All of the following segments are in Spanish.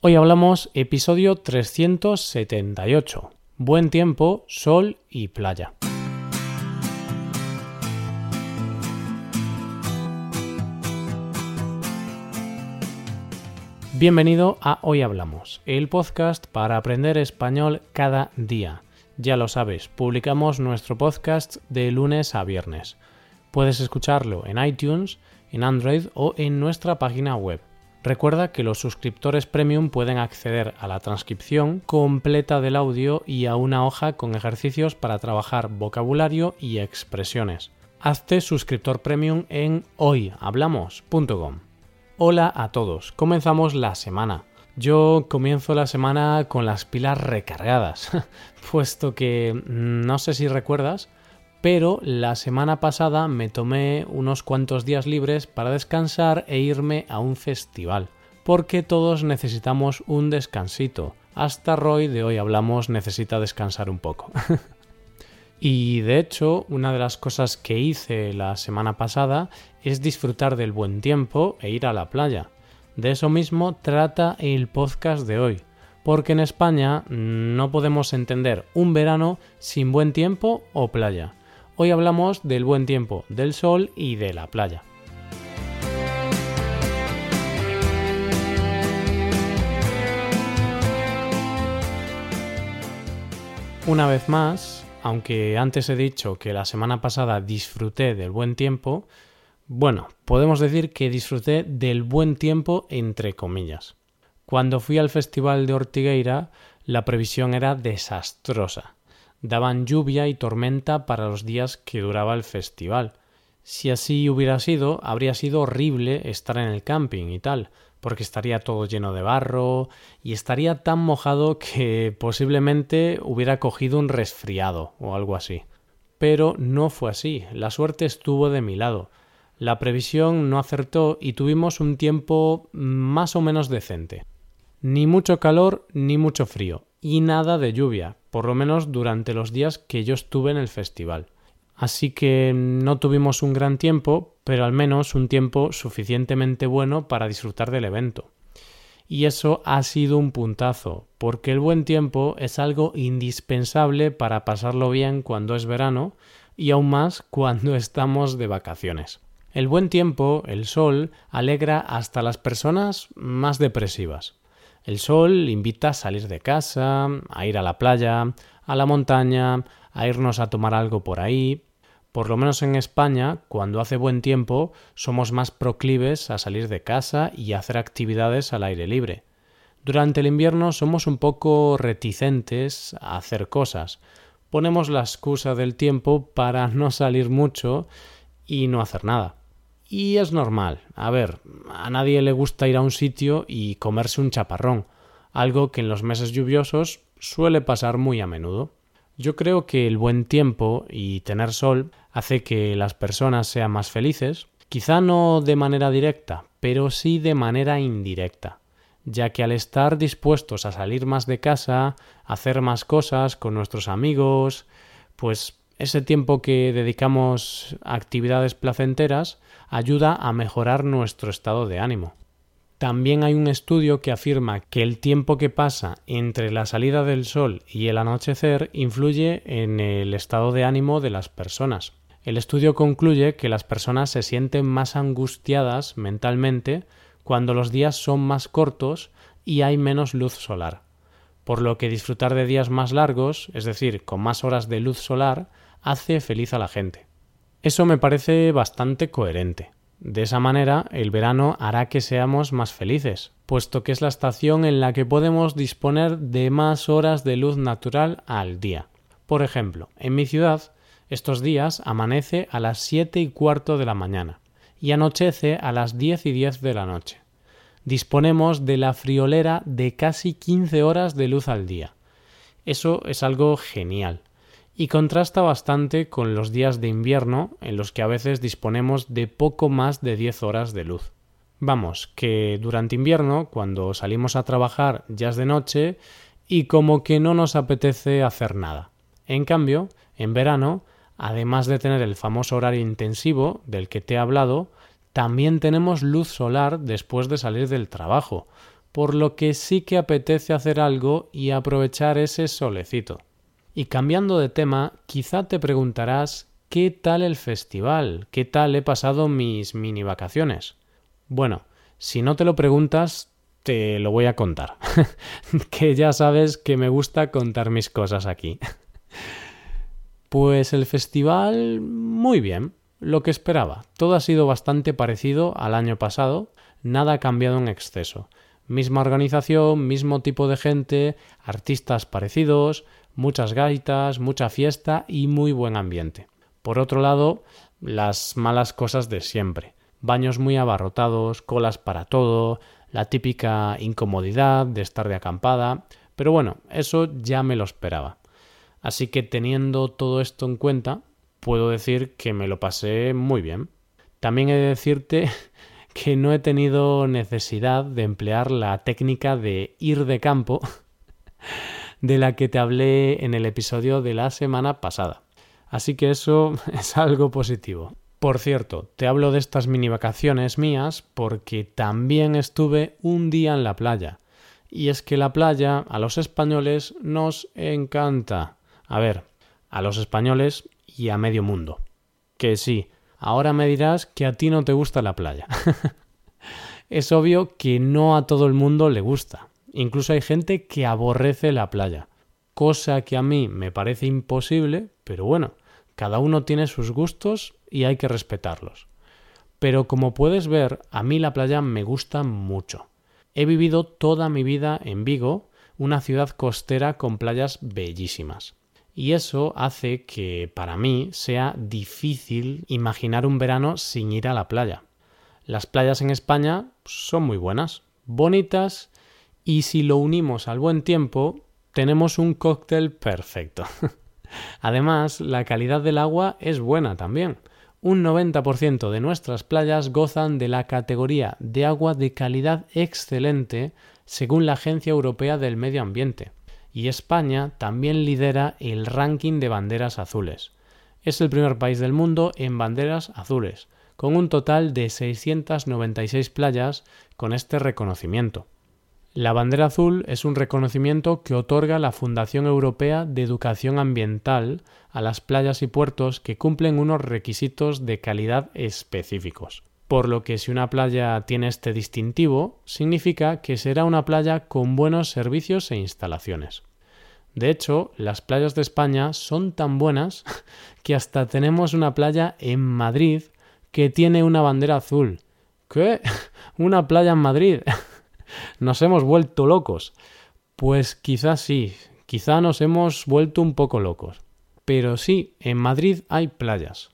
Hoy hablamos episodio 378. Buen tiempo, sol y playa. Bienvenido a Hoy Hablamos, el podcast para aprender español cada día. Ya lo sabes, publicamos nuestro podcast de lunes a viernes. Puedes escucharlo en iTunes, en Android o en nuestra página web. Recuerda que los suscriptores premium pueden acceder a la transcripción completa del audio y a una hoja con ejercicios para trabajar vocabulario y expresiones. Hazte suscriptor premium en hoyhablamos.com. Hola a todos, comenzamos la semana. Yo comienzo la semana con las pilas recargadas, puesto que mm, no sé si recuerdas, pero la semana pasada me tomé unos cuantos días libres para descansar e irme a un festival, porque todos necesitamos un descansito. Hasta Roy de hoy hablamos necesita descansar un poco. y de hecho, una de las cosas que hice la semana pasada es disfrutar del buen tiempo e ir a la playa. De eso mismo trata el podcast de hoy, porque en España no podemos entender un verano sin buen tiempo o playa. Hoy hablamos del buen tiempo, del sol y de la playa. Una vez más, aunque antes he dicho que la semana pasada disfruté del buen tiempo, bueno, podemos decir que disfruté del buen tiempo entre comillas. Cuando fui al Festival de Ortigueira, la previsión era desastrosa. Daban lluvia y tormenta para los días que duraba el festival. Si así hubiera sido, habría sido horrible estar en el camping y tal, porque estaría todo lleno de barro y estaría tan mojado que posiblemente hubiera cogido un resfriado o algo así. Pero no fue así, la suerte estuvo de mi lado. La previsión no acertó y tuvimos un tiempo más o menos decente. Ni mucho calor ni mucho frío, y nada de lluvia, por lo menos durante los días que yo estuve en el festival. Así que no tuvimos un gran tiempo, pero al menos un tiempo suficientemente bueno para disfrutar del evento. Y eso ha sido un puntazo, porque el buen tiempo es algo indispensable para pasarlo bien cuando es verano y aún más cuando estamos de vacaciones. El buen tiempo, el sol, alegra hasta las personas más depresivas. El sol invita a salir de casa, a ir a la playa, a la montaña, a irnos a tomar algo por ahí. Por lo menos en España, cuando hace buen tiempo, somos más proclives a salir de casa y hacer actividades al aire libre. Durante el invierno somos un poco reticentes a hacer cosas. Ponemos la excusa del tiempo para no salir mucho y no hacer nada. Y es normal. A ver, a nadie le gusta ir a un sitio y comerse un chaparrón, algo que en los meses lluviosos suele pasar muy a menudo. Yo creo que el buen tiempo y tener sol hace que las personas sean más felices, quizá no de manera directa, pero sí de manera indirecta, ya que al estar dispuestos a salir más de casa, hacer más cosas con nuestros amigos, pues ese tiempo que dedicamos a actividades placenteras ayuda a mejorar nuestro estado de ánimo. También hay un estudio que afirma que el tiempo que pasa entre la salida del sol y el anochecer influye en el estado de ánimo de las personas. El estudio concluye que las personas se sienten más angustiadas mentalmente cuando los días son más cortos y hay menos luz solar, por lo que disfrutar de días más largos, es decir, con más horas de luz solar, hace feliz a la gente. Eso me parece bastante coherente. De esa manera, el verano hará que seamos más felices, puesto que es la estación en la que podemos disponer de más horas de luz natural al día. Por ejemplo, en mi ciudad, estos días amanece a las siete y cuarto de la mañana y anochece a las diez y diez de la noche. Disponemos de la friolera de casi quince horas de luz al día. Eso es algo genial y contrasta bastante con los días de invierno en los que a veces disponemos de poco más de 10 horas de luz. Vamos, que durante invierno, cuando salimos a trabajar ya es de noche y como que no nos apetece hacer nada. En cambio, en verano, además de tener el famoso horario intensivo del que te he hablado, también tenemos luz solar después de salir del trabajo, por lo que sí que apetece hacer algo y aprovechar ese solecito. Y cambiando de tema, quizá te preguntarás ¿qué tal el festival? ¿Qué tal he pasado mis mini vacaciones? Bueno, si no te lo preguntas, te lo voy a contar. que ya sabes que me gusta contar mis cosas aquí. pues el festival, muy bien, lo que esperaba. Todo ha sido bastante parecido al año pasado, nada ha cambiado en exceso. Misma organización, mismo tipo de gente, artistas parecidos, muchas gaitas, mucha fiesta y muy buen ambiente. Por otro lado, las malas cosas de siempre. Baños muy abarrotados, colas para todo, la típica incomodidad de estar de acampada, pero bueno, eso ya me lo esperaba. Así que teniendo todo esto en cuenta, puedo decir que me lo pasé muy bien. También he de decirte que no he tenido necesidad de emplear la técnica de ir de campo de la que te hablé en el episodio de la semana pasada. Así que eso es algo positivo. Por cierto, te hablo de estas mini vacaciones mías porque también estuve un día en la playa. Y es que la playa a los españoles nos encanta. A ver, a los españoles y a medio mundo. Que sí, Ahora me dirás que a ti no te gusta la playa. es obvio que no a todo el mundo le gusta. Incluso hay gente que aborrece la playa. Cosa que a mí me parece imposible, pero bueno, cada uno tiene sus gustos y hay que respetarlos. Pero como puedes ver, a mí la playa me gusta mucho. He vivido toda mi vida en Vigo, una ciudad costera con playas bellísimas y eso hace que para mí sea difícil imaginar un verano sin ir a la playa. Las playas en España son muy buenas, bonitas y si lo unimos al buen tiempo tenemos un cóctel perfecto. Además, la calidad del agua es buena también. Un 90% de nuestras playas gozan de la categoría de agua de calidad excelente según la Agencia Europea del Medio Ambiente y España también lidera el ranking de banderas azules. Es el primer país del mundo en banderas azules, con un total de 696 playas con este reconocimiento. La bandera azul es un reconocimiento que otorga la Fundación Europea de Educación Ambiental a las playas y puertos que cumplen unos requisitos de calidad específicos. Por lo que si una playa tiene este distintivo, significa que será una playa con buenos servicios e instalaciones. De hecho, las playas de España son tan buenas que hasta tenemos una playa en Madrid que tiene una bandera azul. ¿Qué? ¿Una playa en Madrid? ¿Nos hemos vuelto locos? Pues quizás sí, quizá nos hemos vuelto un poco locos. Pero sí, en Madrid hay playas.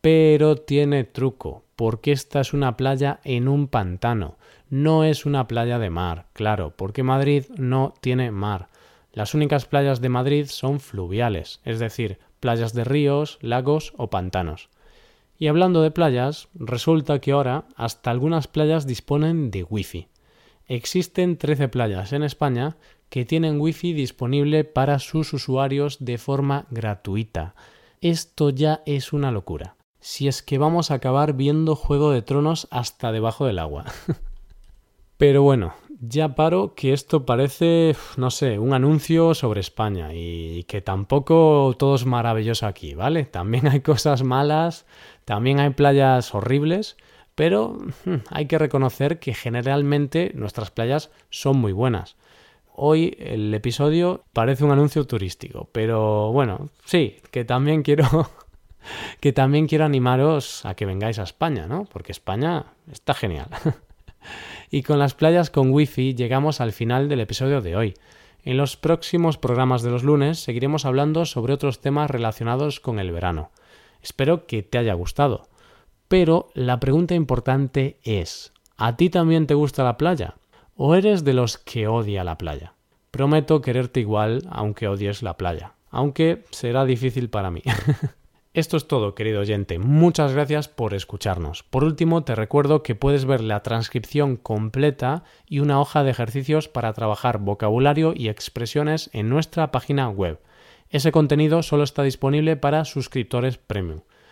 Pero tiene truco, porque esta es una playa en un pantano. No es una playa de mar, claro, porque Madrid no tiene mar. Las únicas playas de Madrid son fluviales, es decir, playas de ríos, lagos o pantanos. Y hablando de playas, resulta que ahora hasta algunas playas disponen de wifi. Existen 13 playas en España que tienen wifi disponible para sus usuarios de forma gratuita. Esto ya es una locura. Si es que vamos a acabar viendo Juego de Tronos hasta debajo del agua. Pero bueno, ya paro que esto parece, no sé, un anuncio sobre España y que tampoco todo es maravilloso aquí, ¿vale? También hay cosas malas, también hay playas horribles, pero hmm, hay que reconocer que generalmente nuestras playas son muy buenas. Hoy el episodio parece un anuncio turístico, pero bueno, sí, que también quiero que también quiero animaros a que vengáis a España, ¿no? Porque España está genial. Y con las playas con wifi llegamos al final del episodio de hoy. En los próximos programas de los lunes seguiremos hablando sobre otros temas relacionados con el verano. Espero que te haya gustado. Pero la pregunta importante es, ¿a ti también te gusta la playa? ¿O eres de los que odia la playa? Prometo quererte igual aunque odies la playa, aunque será difícil para mí. Esto es todo, querido oyente. Muchas gracias por escucharnos. Por último, te recuerdo que puedes ver la transcripción completa y una hoja de ejercicios para trabajar vocabulario y expresiones en nuestra página web. Ese contenido solo está disponible para suscriptores premium.